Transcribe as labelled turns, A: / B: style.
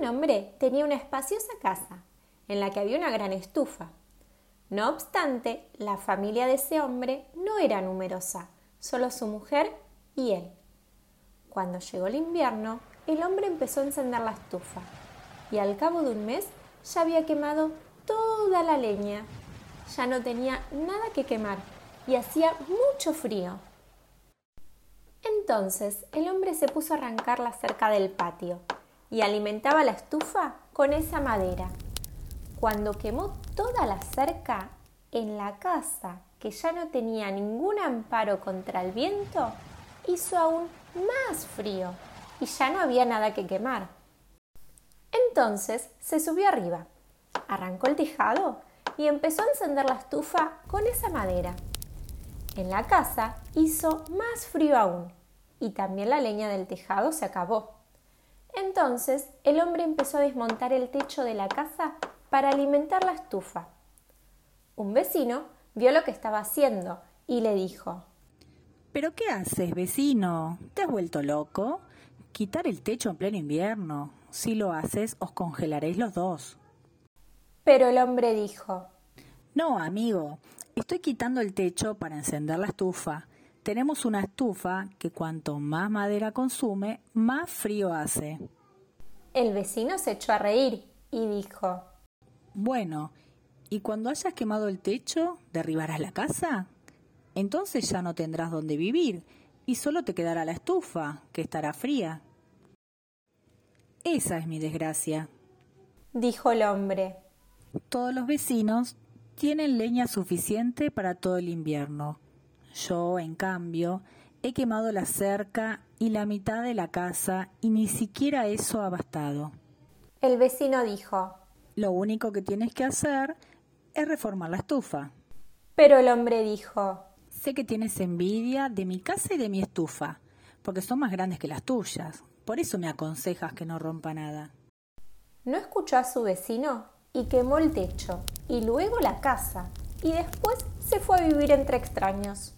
A: Un hombre tenía una espaciosa casa en la que había una gran estufa. No obstante, la familia de ese hombre no era numerosa, solo su mujer y él. Cuando llegó el invierno, el hombre empezó a encender la estufa y al cabo de un mes ya había quemado toda la leña. Ya no tenía nada que quemar y hacía mucho frío. Entonces el hombre se puso a arrancar la cerca del patio y alimentaba la estufa con esa madera. Cuando quemó toda la cerca, en la casa, que ya no tenía ningún amparo contra el viento, hizo aún más frío y ya no había nada que quemar. Entonces se subió arriba, arrancó el tejado y empezó a encender la estufa con esa madera. En la casa hizo más frío aún y también la leña del tejado se acabó. Entonces el hombre empezó a desmontar el techo de la casa para alimentar la estufa. Un vecino vio lo que estaba haciendo y le dijo
B: ¿Pero qué haces, vecino? ¿Te has vuelto loco? Quitar el techo en pleno invierno. Si lo haces, os congelaréis los dos.
A: Pero el hombre dijo
B: No, amigo, estoy quitando el techo para encender la estufa. Tenemos una estufa que cuanto más madera consume, más frío hace.
A: El vecino se echó a reír y dijo
B: Bueno, ¿y cuando hayas quemado el techo, derribarás la casa? Entonces ya no tendrás dónde vivir y solo te quedará la estufa, que estará fría. Esa es mi desgracia,
A: dijo el hombre.
B: Todos los vecinos tienen leña suficiente para todo el invierno yo, en cambio, he quemado la cerca y la mitad de la casa y ni siquiera eso ha bastado.
A: El vecino dijo
B: Lo único que tienes que hacer es reformar la estufa.
A: Pero el hombre dijo
B: Sé que tienes envidia de mi casa y de mi estufa, porque son más grandes que las tuyas. Por eso me aconsejas que no rompa nada.
A: No escuchó a su vecino y quemó el techo, y luego la casa, y después se fue a vivir entre extraños.